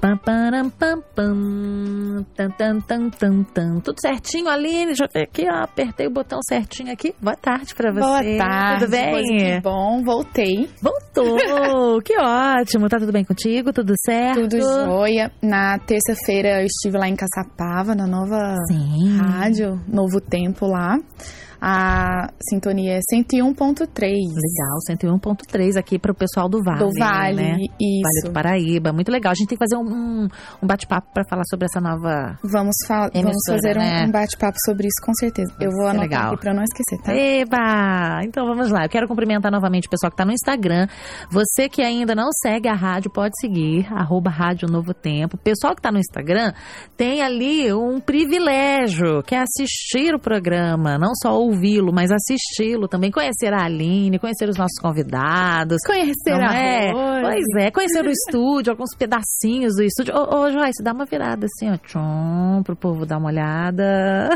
Pam, pam, pam. Tan, tan, tan, tan, tan. Tudo certinho, Aline? Deixa eu ver aqui, ó. Apertei o botão certinho aqui. Boa tarde pra você. Boa tarde. Tudo bem? Que bom, voltei. Voltou! que ótimo. Tá tudo bem contigo? Tudo certo? Tudo jóia. Na terça-feira eu estive lá em Caçapava, na nova Sim. rádio, Novo Tempo lá. A sintonia é 101.3. Legal, 101.3 aqui para o pessoal do Vale. Do Vale, né? isso. Vale do Paraíba, muito legal. A gente tem que fazer um, um, bate-papo para falar sobre essa nova. Vamos, fa vamos Emissora, fazer um, né? um bate-papo sobre isso, com certeza. Eu vou ser anotar legal. aqui pra não esquecer, tá? Eba! Então vamos lá. Eu quero cumprimentar novamente o pessoal que está no Instagram. Você que ainda não segue a rádio, pode seguir, arroba Rádio Novo Tempo. O pessoal que está no Instagram tem ali um privilégio, que é assistir o programa. Não só ouvi-lo, mas assisti-lo também. Conhecer a Aline, conhecer os nossos convidados. Conhecer a é? Rose. Pois é, conhecer o estúdio, alguns pedacinhos do estúdio. Ô, ô Joyce, dá uma virada assim, ó, tchum, pro povo dar uma olhada.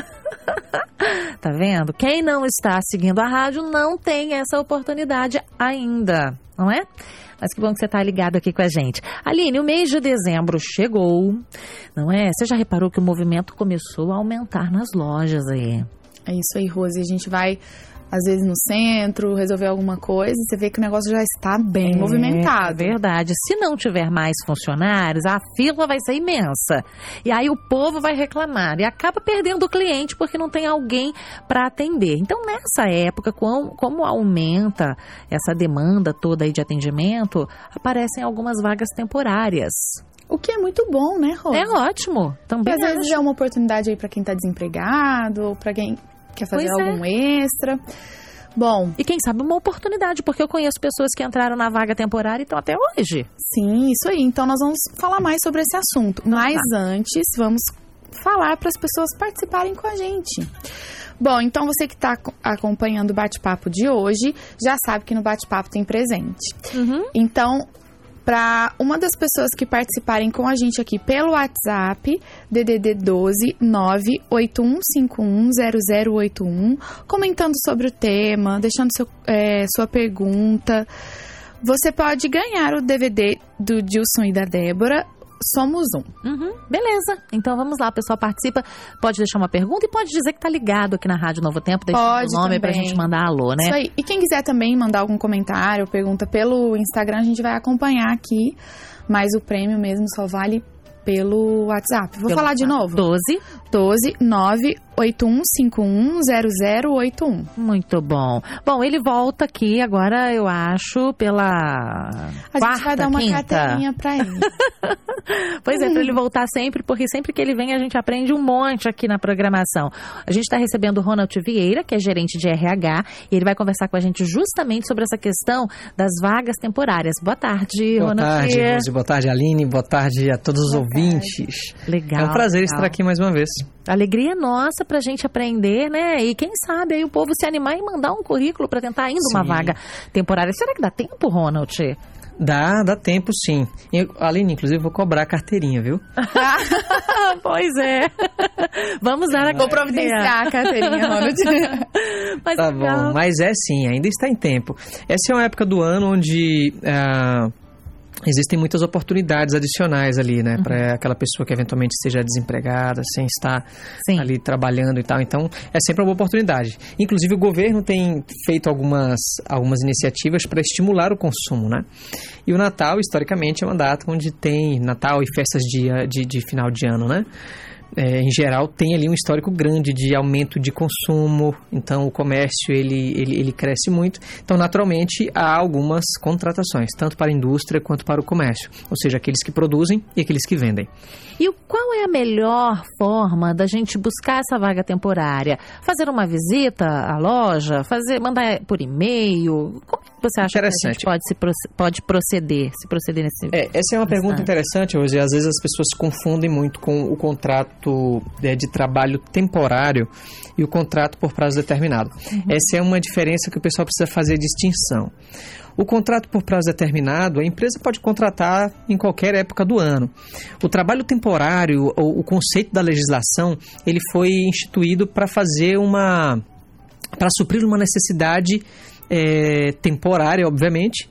tá vendo? Quem não está seguindo a rádio não tem essa oportunidade ainda, não é? Mas que bom que você tá ligado aqui com a gente. Aline, o mês de dezembro chegou, não é? Você já reparou que o movimento começou a aumentar nas lojas aí? É isso aí, Rose. A gente vai, às vezes, no centro, resolver alguma coisa você vê que o negócio já está bem movimentado. É verdade. Se não tiver mais funcionários, a fila vai ser imensa. E aí o povo vai reclamar e acaba perdendo o cliente porque não tem alguém para atender. Então, nessa época, como, como aumenta essa demanda toda aí de atendimento, aparecem algumas vagas temporárias. O que é muito bom, né, Rose? É ótimo. Também Às vezes é uma oportunidade aí pra quem tá desempregado, ou pra quem quer fazer Pois é. algum extra. Bom, E quem sabe uma oportunidade, porque eu conheço pessoas que entraram na vaga temporária e estão até hoje. sim, isso aí. Então nós vamos falar mais sobre esse assunto. Mas antes, vamos falar para as pessoas participarem com a gente. Bom, então você que está acompanhando o bate-papo de hoje, já sabe que no bate-papo tem presente. Então, para uma das pessoas que participarem com a gente aqui pelo WhatsApp, DDD 12 981510081, comentando sobre o tema, deixando seu, é, sua pergunta, você pode ganhar o DVD do Dilson e da Débora. Somos um. Uhum, beleza. Então vamos lá, o pessoal participa, pode deixar uma pergunta e pode dizer que tá ligado aqui na Rádio Novo Tempo, Pode o nome pra também. gente mandar alô, né? Isso aí. E quem quiser também mandar algum comentário ou pergunta pelo Instagram, a gente vai acompanhar aqui. Mas o prêmio mesmo só vale pelo WhatsApp. Vou Pelo falar de WhatsApp. novo. 12. 12 981510081. Muito bom. Bom, ele volta aqui agora, eu acho, pela A quarta, gente vai dar uma quinta. carteirinha pra ele. Pois é, para ele voltar sempre, porque sempre que ele vem a gente aprende um monte aqui na programação. A gente está recebendo o Ronald Vieira, que é gerente de RH, e ele vai conversar com a gente justamente sobre essa questão das vagas temporárias. Boa tarde, Boa Ronald. tarde, Rose. Boa tarde, Aline. Boa tarde a todos os Boa ouvintes. Legal. é um prazer legal. estar aqui mais uma vez. Alegria nossa pra gente aprender, né? E quem sabe aí o povo se animar e mandar um currículo pra tentar ainda uma Sim. vaga temporária. Será que dá tempo, Ronald? Dá, dá tempo sim. E, Aline, inclusive, eu vou cobrar a carteirinha, viu? pois é. Vamos dar a Vou providenciar a carteirinha, Ronald. Mas Tá legal. bom, mas é sim, ainda está em tempo. Essa é uma época do ano onde ah, existem muitas oportunidades adicionais ali, né? Para aquela pessoa que eventualmente esteja desempregada, sem estar Sim. ali trabalhando e tal. Então, é sempre uma boa oportunidade. Inclusive, o governo tem feito algumas, algumas iniciativas para estimular o consumo, né? E o Natal, historicamente, é uma data onde tem Natal e festas de, de, de final de ano, né? É, em geral, tem ali um histórico grande de aumento de consumo, então o comércio ele, ele, ele cresce muito. Então, naturalmente, há algumas contratações, tanto para a indústria quanto para o comércio, ou seja, aqueles que produzem e aqueles que vendem. E qual é a melhor forma da gente buscar essa vaga temporária? Fazer uma visita à loja? Fazer, mandar por e-mail? Como você acha que a gente pode, se, pode proceder? Se proceder nesse. É, essa é uma pergunta Bastante. interessante hoje. Às vezes as pessoas se confundem muito com o contrato é, de trabalho temporário e o contrato por prazo determinado. Essa é uma diferença que o pessoal precisa fazer distinção. O contrato por prazo determinado, a empresa pode contratar em qualquer época do ano. O trabalho temporário, ou o conceito da legislação, ele foi instituído para fazer uma para suprir uma necessidade é, temporária, obviamente,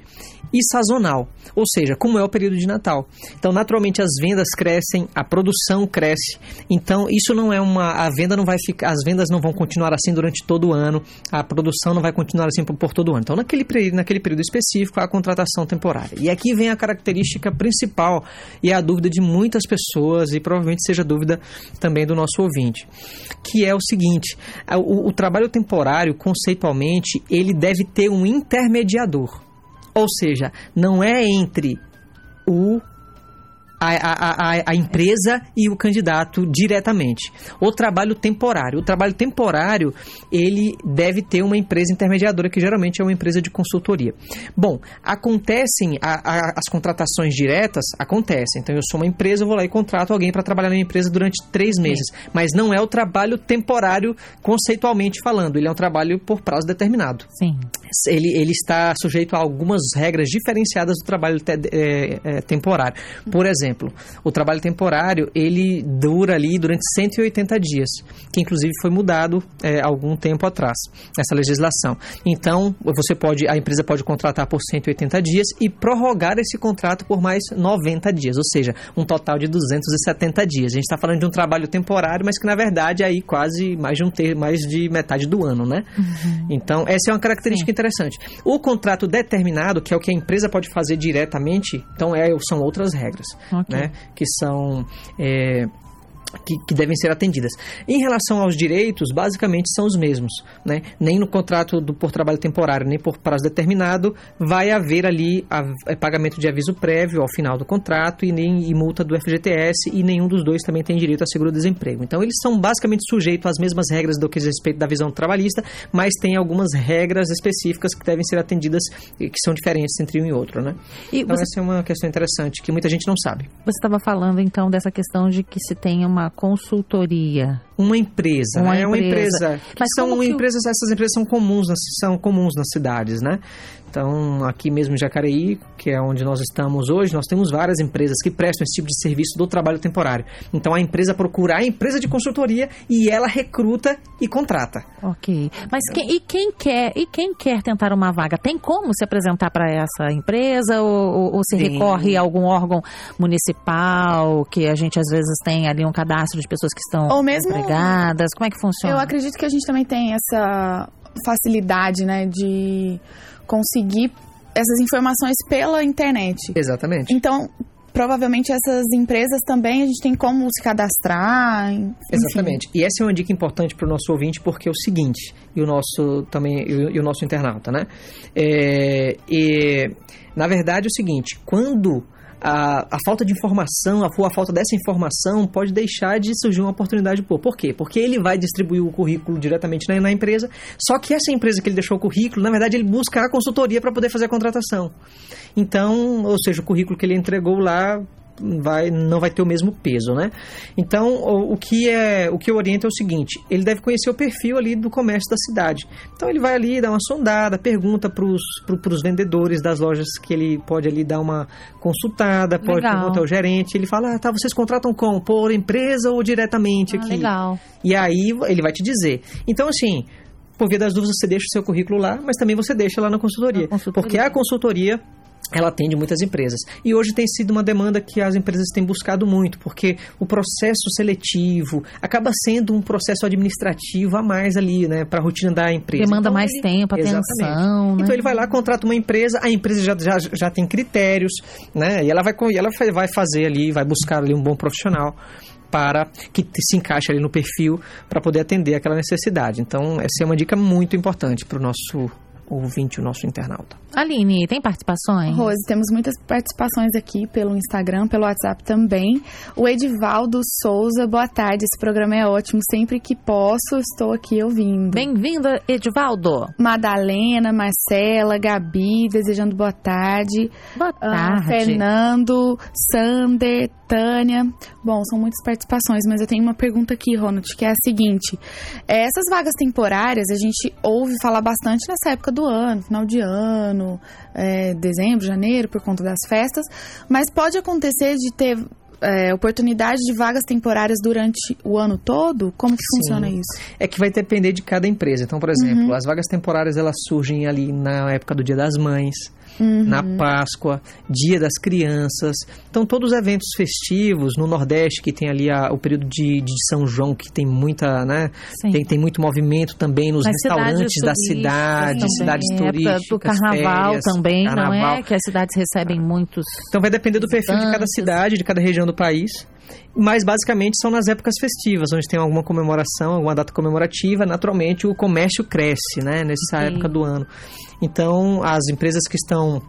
e sazonal, ou seja, como é o período de Natal. Então, naturalmente, as vendas crescem, a produção cresce. Então, isso não é uma. A venda não vai ficar. As vendas não vão continuar assim durante todo o ano, a produção não vai continuar assim por, por todo o ano. Então, naquele, naquele período específico, há a contratação temporária. E aqui vem a característica principal e a dúvida de muitas pessoas, e provavelmente seja dúvida também do nosso ouvinte, que é o seguinte: o, o trabalho temporário, conceitualmente, ele deve ter um intermediador. Ou seja, não é entre o a, a, a, empresa e o candidato diretamente. O trabalho temporário. O trabalho temporário, ele deve ter uma empresa intermediadora, que geralmente é uma empresa de consultoria. Bom, acontecem a, as contratações diretas? Acontecem. Então, eu sou uma empresa, eu vou lá e contrato alguém para trabalhar na minha empresa durante três meses. Sim. Mas não é o trabalho temporário, conceitualmente falando. Ele é um trabalho por prazo determinado. Sim. Ele, ele está sujeito a algumas regras diferenciadas do trabalho te, é, é, temporário. Por exemplo, exemplo, o trabalho temporário ele dura ali durante 180 dias, que inclusive foi mudado é, algum tempo atrás essa legislação. Então você pode, a empresa pode contratar por 180 dias e prorrogar esse contrato por mais 90 dias, ou seja, um total de 270 dias. A gente está falando de um trabalho temporário, mas que na verdade é aí quase mais de um ter, mais de metade do ano, né? Uhum. Então essa é uma característica Sim. interessante. O contrato determinado, que é o que a empresa pode fazer diretamente, então é, são outras regras okay. Né? Que são é, que, que, devem ser atendidas. Em relação aos direitos, basicamente são os mesmos. Né? Nem no contrato do, por trabalho temporário, nem por prazo determinado, vai haver ali a, a é, pagamento de aviso prévio ao final do contrato e nem e multa do FGTS, e nenhum dos dois também tem direito a seguro-desemprego. Então, eles são basicamente sujeitos às mesmas regras do que diz respeito da visão trabalhista, mas tem algumas regras específicas que devem ser atendidas e que são diferentes entre um e outro. Né? E então, você... essa é uma questão interessante que muita gente não sabe. Você estava falando, então, dessa questão de que se tem uma uma consultoria? Uma empresa, uma né? É uma empresa. Mas são empresas, essas empresas são comuns, são comuns nas cidades, né? Então, aqui mesmo em Jacareí, que é onde nós estamos hoje, nós temos várias empresas que prestam esse tipo de serviço do trabalho temporário. Então, a empresa procura a empresa de consultoria e ela recruta e contrata. Ok. Mas quem, e quem quer e quem quer tentar uma vaga tem como se apresentar para essa empresa ou, ou, ou se tem. recorre a algum órgão municipal que a gente às vezes tem ali um cadastro de pessoas que estão ou mesmo, empregadas? Como é que funciona? Eu acredito que a gente também tem essa facilidade, né, de conseguir essas informações pela internet. Exatamente. Então, provavelmente essas empresas também a gente tem como se cadastrar. Enfim. Exatamente. E essa é uma dica importante para o nosso ouvinte porque é o seguinte e o nosso também e o, nosso internauta, né? É, e, na verdade é o seguinte, quando a, a falta de informação, a, a falta dessa informação pode deixar de surgir uma oportunidade. Por quê? Porque ele vai distribuir o currículo diretamente na, na empresa, só que essa empresa que ele deixou o currículo, na verdade, ele busca a consultoria para poder fazer a contratação. Então, ou seja, o currículo que ele entregou lá vai, não vai ter o mesmo peso, né? Então, o, o, que é o que eu oriento é o seguinte: ele deve conhecer o perfil ali do comércio da cidade. Então, ele vai ali dar uma sondada, pergunta para os vendedores das lojas que ele pode ali dar uma consultada, pode legal. perguntar ao gerente. Ele fala: ah, tá, vocês contratam como? Por empresa ou diretamente ah, aqui? Legal. E aí ele vai te dizer. Então, assim, por via das dúvidas, você deixa o seu currículo lá, mas também você deixa lá na consultoria. Na consultoria. Porque a consultoria ela atende muitas empresas. E hoje tem sido uma demanda que as empresas têm buscado muito, porque o processo seletivo acaba sendo um processo administrativo a mais ali, né, para a rotina da empresa. Demanda então, mais ele... tempo, atenção. Né? Então ele vai lá, contrata uma empresa, a empresa já, já, já tem critérios, né, e ela vai, ela vai fazer ali, vai buscar ali um bom profissional para que se encaixe ali no perfil para poder atender aquela necessidade. Então, essa é uma dica muito importante para o nosso ouvinte, o nosso internauta. Aline, tem participações? Rose, temos muitas participações aqui pelo Instagram, pelo WhatsApp também. O Edivaldo Souza, boa tarde, esse programa é ótimo, sempre que posso estou aqui ouvindo. Bem-vindo, Edivaldo. Madalena, Marcela, Gabi, desejando boa tarde. Boa ah, tarde. Uh, Fernando, Sander, Tânia. Bom, são muitas participações, mas eu tenho uma pergunta aqui, Ronald, que é a seguinte. É, essas vagas temporárias, a gente ouve falar bastante nessa época do ano, final de ano, é, dezembro, janeiro, por conta das festas, mas pode acontecer de ter é, oportunidade de vagas temporárias durante o ano todo? Como que Sim. funciona isso? É que vai depender de cada empresa. Então, por exemplo, uhum. as vagas temporárias elas surgem ali na época do Dia das Mães, Uhum. na Páscoa, Dia das Crianças. Então, todos os eventos festivos no Nordeste, que tem ali a- o período de, de São João, que tem muita, né? Sim. Tem, tem muito movimento também nos Nas restaurantes cidades da cidade, também, cidades turísticas. Do carnaval férias, também, não carnaval. é? Que as cidades recebem muitos. Então vai depender do perfil de cada cidade, de cada região do país. Mas basicamente são nas épocas festivas, onde tem alguma comemoração, alguma data comemorativa, naturalmente o comércio cresce, né, nessa época do ano. Então as empresas que estão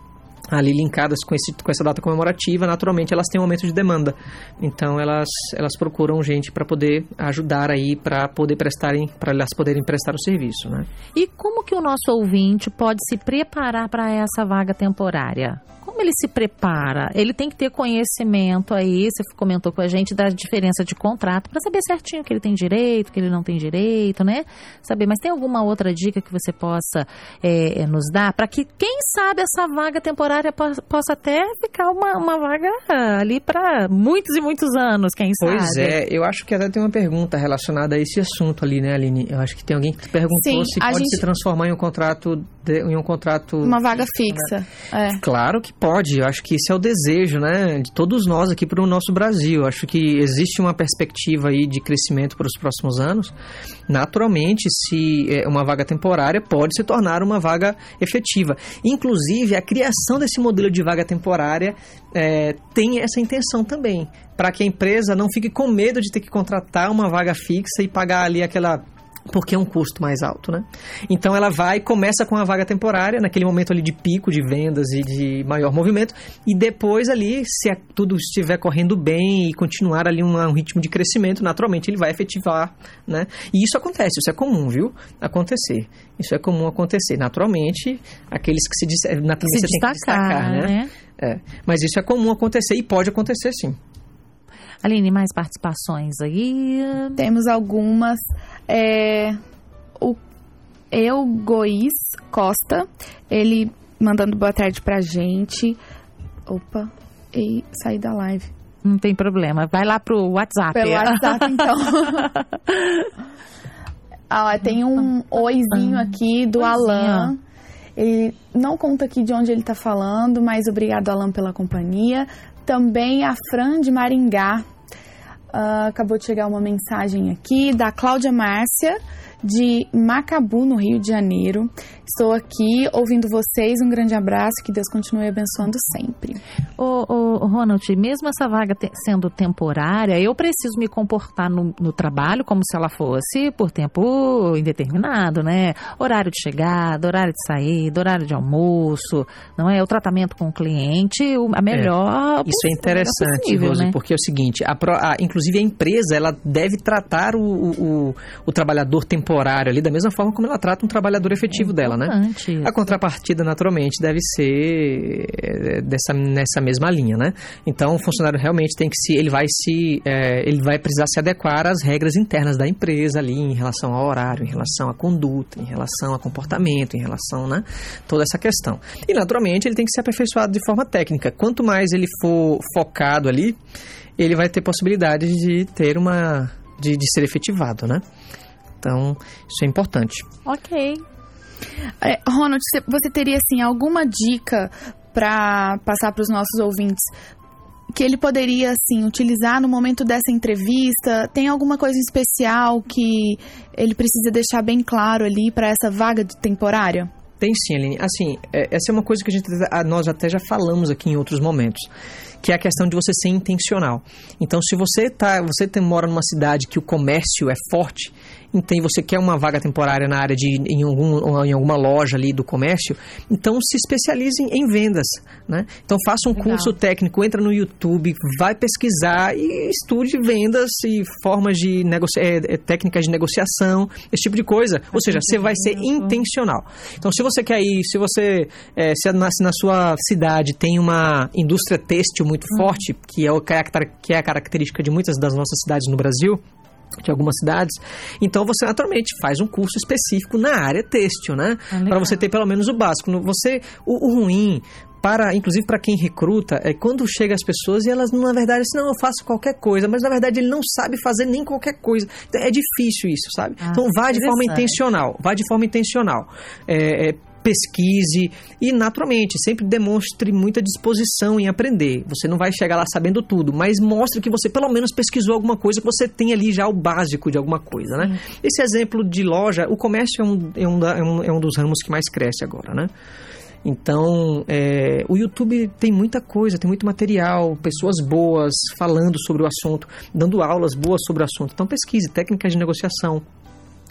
ali linkadas com, esse, com essa data comemorativa, naturalmente elas têm um aumento de demanda. Então elas, elas procuram gente para poder ajudar aí, para poder prestarem, para elas poderem prestar o serviço, né? E como que o nosso ouvinte pode se preparar para essa vaga temporária? Como ele se prepara? Ele tem que ter conhecimento aí, você comentou com a gente da diferença de contrato, para saber certinho que ele tem direito, que ele não tem direito, né? Saber, mas tem alguma outra dica que você possa é, nos dar para que, quem sabe, essa vaga temporária po- possa até ficar uma, uma vaga ali para muitos e muitos anos, quem sabe? Pois é, eu acho que até tem uma pergunta relacionada a esse assunto ali, né, Aline? Eu acho que tem alguém que perguntou Sim, se a pode gente- se transformar em um contrato, de- em um contrato Uma vaga fixa. É. Claro que pode. Eu acho que esse é o desejo, né, de todos nós aqui para o nosso Brasil. Eu acho que existe uma perspectiva aí de crescimento para os próximos anos. Naturalmente, se é, uma vaga temporária pode se tornar uma vaga efetiva. Inclusive, a criação desse modelo de vaga temporária é, tem essa intenção também, para que a empresa não fique com medo de ter que contratar uma vaga fixa e pagar ali aquela porque é um custo mais alto, né? Então ela vai, começa com a vaga temporária, naquele momento ali de pico de vendas e de maior movimento, e depois ali, se tudo estiver correndo bem e continuar ali um, um ritmo de crescimento, naturalmente ele vai efetivar, né? E isso acontece, isso é comum, viu? Acontecer. Isso é comum acontecer. Naturalmente, aqueles que se, na se tendência tem que destacar, destacar, né? né? É. Mas isso é comum acontecer e pode acontecer sim. Aline, mais participações aí? Temos algumas. É, o Eu Goiz Costa, ele mandando boa tarde pra gente. Opa, e saí da live. Não tem problema. Vai lá pro WhatsApp. Pelo WhatsApp, então. ah, tem um oizinho aqui do Oizinho. Alan. Ele não conta aqui de onde ele tá falando, mas obrigado, Alan, pela companhia. Também a Fran de Maringá. Ah, acabou de chegar uma mensagem aqui da Cláudia Márcia, de Macabu, no Rio de Janeiro. Estou aqui ouvindo vocês. Um grande abraço. Que Deus continue abençoando sempre. Ô, ô, Ronald, mesmo essa vaga te- sendo temporária, eu preciso me comportar no, no trabalho como se ela fosse por tempo indeterminado, né? Horário de chegada, horário de saída, horário de almoço, não é? O tratamento com o cliente, o- a melhor. Isso é interessante, possível, Rose, né? porque é o seguinte, a a- inclusive a empresa ela deve tratar o, o, o- o trabalhador temporário ali da mesma forma como ela trata um trabalhador efetivo dela, né? Importante isso. A contrapartida, naturalmente, deve ser eh, dessa, nessa mesma linha, né? Então, o funcionário realmente tem que se, ele vai se, eh, ele vai precisar se adequar às regras internas da empresa ali, em relação ao horário, em relação à conduta, em relação a comportamento, em relação, né? Toda essa questão. E, naturalmente, ele tem que ser aperfeiçoado de forma técnica. Quanto mais ele for focado ali, ele vai ter possibilidade de ter uma, de, de ser efetivado, né? Então, isso é importante. Ok. É, Ronald, você- teria assim alguma dica para passar para os nossos ouvintes que ele poderia assim utilizar no momento dessa entrevista? Tem alguma coisa especial que ele precisa deixar bem claro ali para essa vaga temporária? Tem sim, Aline. Assim, é, essa é uma coisa que a gente, a- nós até já falamos aqui em outros momentos, que é a questão de você ser intencional. Então, se você tá, você mora numa cidade que o comércio é forte, então você quer uma vaga temporária na área de em, algum, em alguma loja ali do comércio, então se especialize em, vendas, né? Então faça um Legal. curso técnico, entra no YouTube, vai pesquisar e estude vendas e formas de é, é, técnicas de negociação, esse tipo de coisa. Ou seja, você vai ser intencional. Então, se você quer ir, se você é, se na, se na sua cidade tem uma indústria têxtil muito forte, que é, o, que é a característica de muitas das nossas cidades no Brasil, de algumas cidades, então você naturalmente faz um curso específico na área têxtil, né? Ah. Para você ter pelo menos o básico. Você, o, o ruim para, inclusive para quem recruta, é quando chega as pessoas e elas, na verdade, assim, não, eu faço qualquer coisa, mas na verdade ele não sabe fazer nem qualquer coisa. É difícil isso, sabe? Ah, então vá de forma intencional, vá de forma intencional. É, é, pesquise e, naturalmente, sempre demonstre muita disposição em aprender. Você não vai chegar lá sabendo tudo, mas mostre que você pelo menos pesquisou alguma coisa, que você tem ali já o básico de alguma coisa, né? Esse exemplo de loja, o comércio é um, é um, é um, é um dos ramos que mais cresce agora, né? Então, é, o YouTube tem muita coisa, tem muito material, pessoas boas falando sobre o assunto, dando aulas boas sobre o assunto. Então, pesquise técnicas de negociação,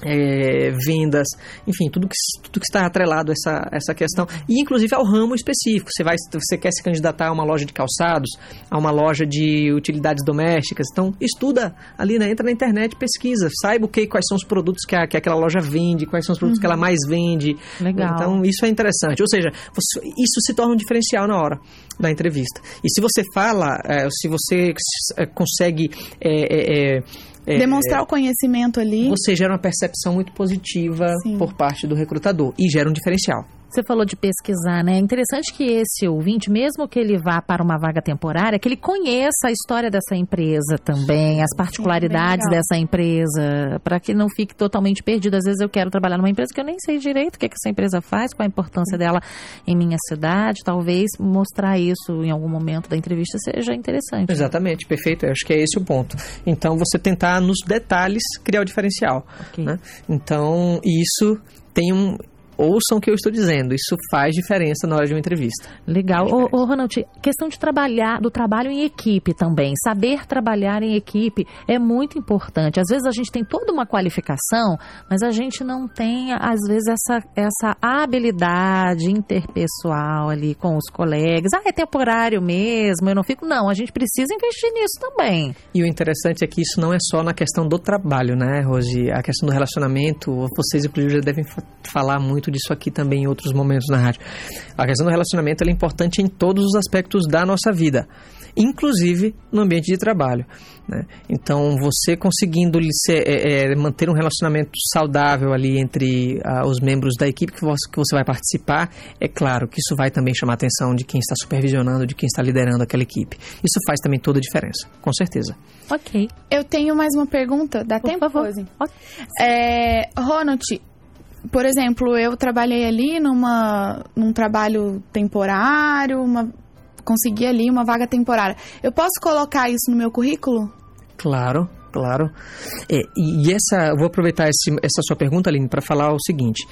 é, vendas, enfim, tudo que, tudo que está atrelado a essa, essa questão. E inclusive ao ramo específico. Você, vai, você quer se candidatar a uma loja de calçados, a uma loja de utilidades domésticas. Então, estuda ali, né? entra na internet, pesquisa, saiba o que, quais são os produtos que, a, que aquela loja vende, quais são os produtos uhum. que ela uhum. mais vende. Legal. Então, isso é interessante. Ou seja, você, isso se torna um diferencial na hora da entrevista. E se você fala, é, se você é, consegue. É, é, é é, Demonstrar o conhecimento ali. Você gera uma percepção muito positiva Sim. por parte do recrutador e gera um diferencial. Você falou de pesquisar, né? É interessante que esse ouvinte, mesmo que ele vá para uma vaga temporária, que ele conheça a história dessa empresa também, as particularidades Sim, dessa empresa, para que não fique totalmente perdido. Às vezes eu quero trabalhar numa empresa que eu nem sei direito o que, é que essa empresa faz, qual a importância dela em minha cidade. Talvez mostrar isso em algum momento da entrevista seja interessante. Exatamente, perfeito. Eu acho que é esse o ponto. Então, você tentar nos detalhes criar o diferencial. Okay. Né? Então, isso tem um ouçam o que eu estou dizendo. Isso faz diferença na hora de uma entrevista. Legal. Ô, ô, Ronald, questão de trabalhar, do trabalho em equipe também. Saber trabalhar em equipe é muito importante. Às vezes a gente tem toda uma qualificação, mas a gente não tem, às vezes, essa, essa habilidade interpessoal ali com os colegas. Ah, é temporário mesmo, eu não fico. Não, a gente precisa investir nisso também. E o interessante é que isso não é só na questão do trabalho, né, Rose? A questão do relacionamento, vocês, inclusive, já devem falar muito disso aqui também em outros momentos na rádio. A questão do relacionamento é importante em todos os aspectos da nossa vida, inclusive no ambiente de trabalho. Né? Então, você conseguindo ser, é, é, manter um relacionamento saudável ali entre uh, os membros da equipe que você, que você vai participar, é claro que isso vai também chamar a atenção de quem está supervisionando, de quem está liderando aquela equipe. Isso faz também toda a diferença, com certeza. Ok. Eu tenho mais uma pergunta. Dá Por tempo, favor. É, Ronald, por exemplo, eu trabalhei ali numa, num trabalho temporário, uma, consegui ali uma vaga temporária. Eu posso colocar isso no meu currículo? Claro, claro. É, e essa, vou aproveitar esse, essa sua pergunta, Aline, para falar o seguinte.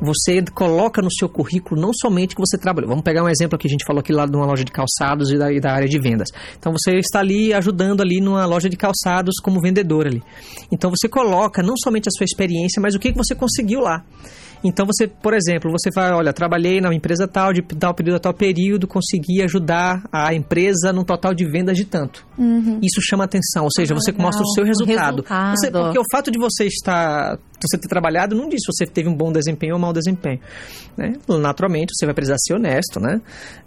Você coloca no seu currículo não somente que você trabalhou. Vamos pegar um exemplo que a gente falou aqui lá de uma loja de calçados e da, e da área de vendas. Então você está ali ajudando ali numa loja de calçados como vendedor ali. Então você coloca não somente a sua experiência, mas o que, que você conseguiu lá. Então você, por exemplo, você vai, olha, trabalhei na empresa tal, de tal período a tal período, consegui ajudar a empresa num total de vendas de tanto. Uhum. Isso chama atenção, ou seja, ah, você mostra o seu resultado. Resultado. Você, porque o fato de você estar, você ter trabalhado não diz se você teve um bom desempenho ou mau desempenho. Né? Naturalmente, você vai precisar ser honesto, né?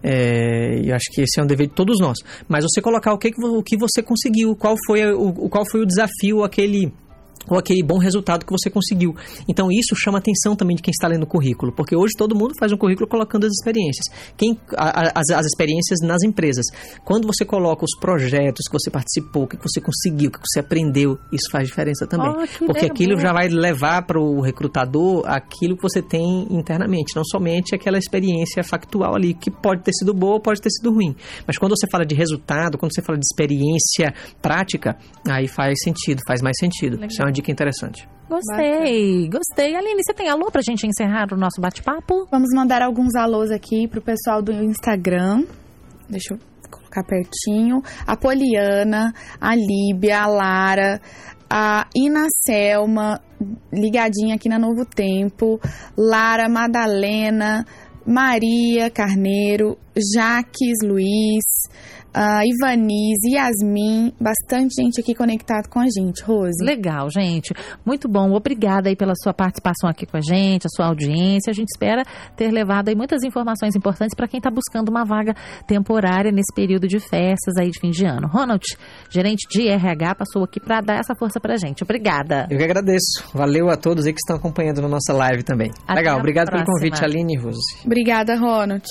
É, e acho que esse é um dever de todos nós. Mas você colocar o que, o que você conseguiu, qual foi o, qual foi o desafio, aquele ou aquele bom resultado que você conseguiu. Então isso chama atenção também de quem está lendo o currículo, porque hoje todo mundo faz um currículo colocando as experiências. Quem, a, as, as experiências nas empresas. Quando você coloca os projetos que você participou, que você conseguiu, que você aprendeu, isso faz diferença também. Oh, porque aquilo já vai levar para o recrutador aquilo que você tem internamente, não somente aquela experiência factual ali, que pode ter sido boa ou pode ter sido ruim. Mas quando você fala de resultado, quando você fala de experiência prática, aí faz sentido, faz mais sentido. Legal. Isso é uma dica interessante. Gostei, Bacana. gostei. Aline, você tem alô pra gente encerrar o nosso bate-papo? Vamos mandar alguns alôs aqui pro pessoal do Instagram. Deixa eu colocar pertinho. A Poliana, a Líbia, a Lara, a Ina Selma, ligadinha aqui na Novo Tempo, Lara Madalena, Maria Carneiro, Jaques Luiz, uh, Ivanise, Yasmin, bastante gente aqui conectado com a gente, Rose. Legal, gente. Muito bom. Obrigada aí pela sua participação aqui com a gente, a sua audiência. A gente espera ter levado aí muitas informações importantes para quem está buscando uma vaga temporária nesse período de festas aí de fim de ano. Ronald, gerente de RH, passou aqui para dar essa força para a gente. Obrigada. Eu que agradeço. Valeu a todos aí que estão acompanhando na nossa live também. Até Legal, obrigado próxima. pelo convite, Aline e Rose. Obrigada, Ronald.